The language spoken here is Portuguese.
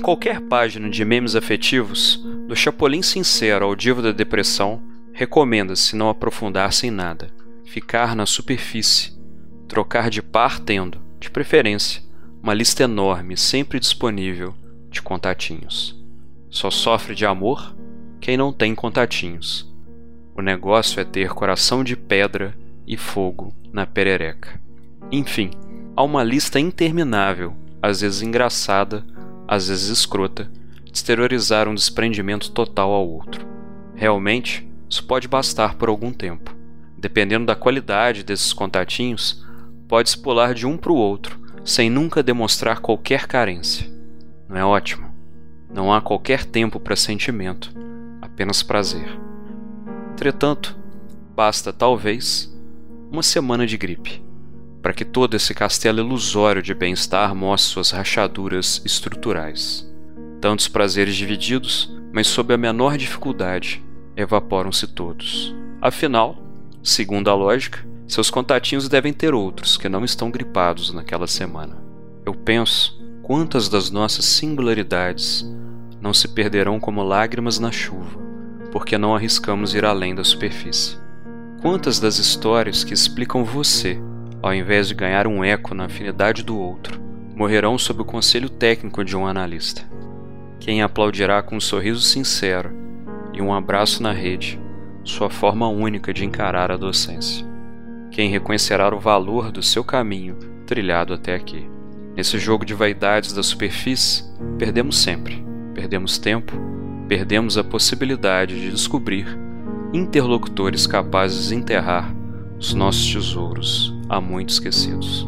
qualquer página de memes afetivos, do Chapolin sincero ao Divo da Depressão, recomenda-se não aprofundar-se em nada, ficar na superfície, trocar de par tendo, de preferência, uma lista enorme, sempre disponível, de contatinhos. Só sofre de amor quem não tem contatinhos. O negócio é ter coração de pedra e fogo na perereca. Enfim, há uma lista interminável, às vezes engraçada, às vezes escrota, exteriorizar um desprendimento total ao outro. Realmente, isso pode bastar por algum tempo. Dependendo da qualidade desses contatinhos, pode-se pular de um para o outro, sem nunca demonstrar qualquer carência. Não é ótimo? Não há qualquer tempo para sentimento, apenas prazer. Entretanto, basta talvez uma semana de gripe para que todo esse castelo ilusório de bem-estar mostre suas rachaduras estruturais. Tantos prazeres divididos, mas sob a menor dificuldade, evaporam-se todos. Afinal, segundo a lógica, seus contatinhos devem ter outros que não estão gripados naquela semana. Eu penso quantas das nossas singularidades não se perderão como lágrimas na chuva, porque não arriscamos ir além da superfície. Quantas das histórias que explicam você ao invés de ganhar um eco na afinidade do outro, morrerão sob o conselho técnico de um analista. Quem aplaudirá com um sorriso sincero e um abraço na rede, sua forma única de encarar a docência. Quem reconhecerá o valor do seu caminho trilhado até aqui. Nesse jogo de vaidades da superfície, perdemos sempre. Perdemos tempo, perdemos a possibilidade de descobrir interlocutores capazes de enterrar os nossos tesouros há muito esquecidos.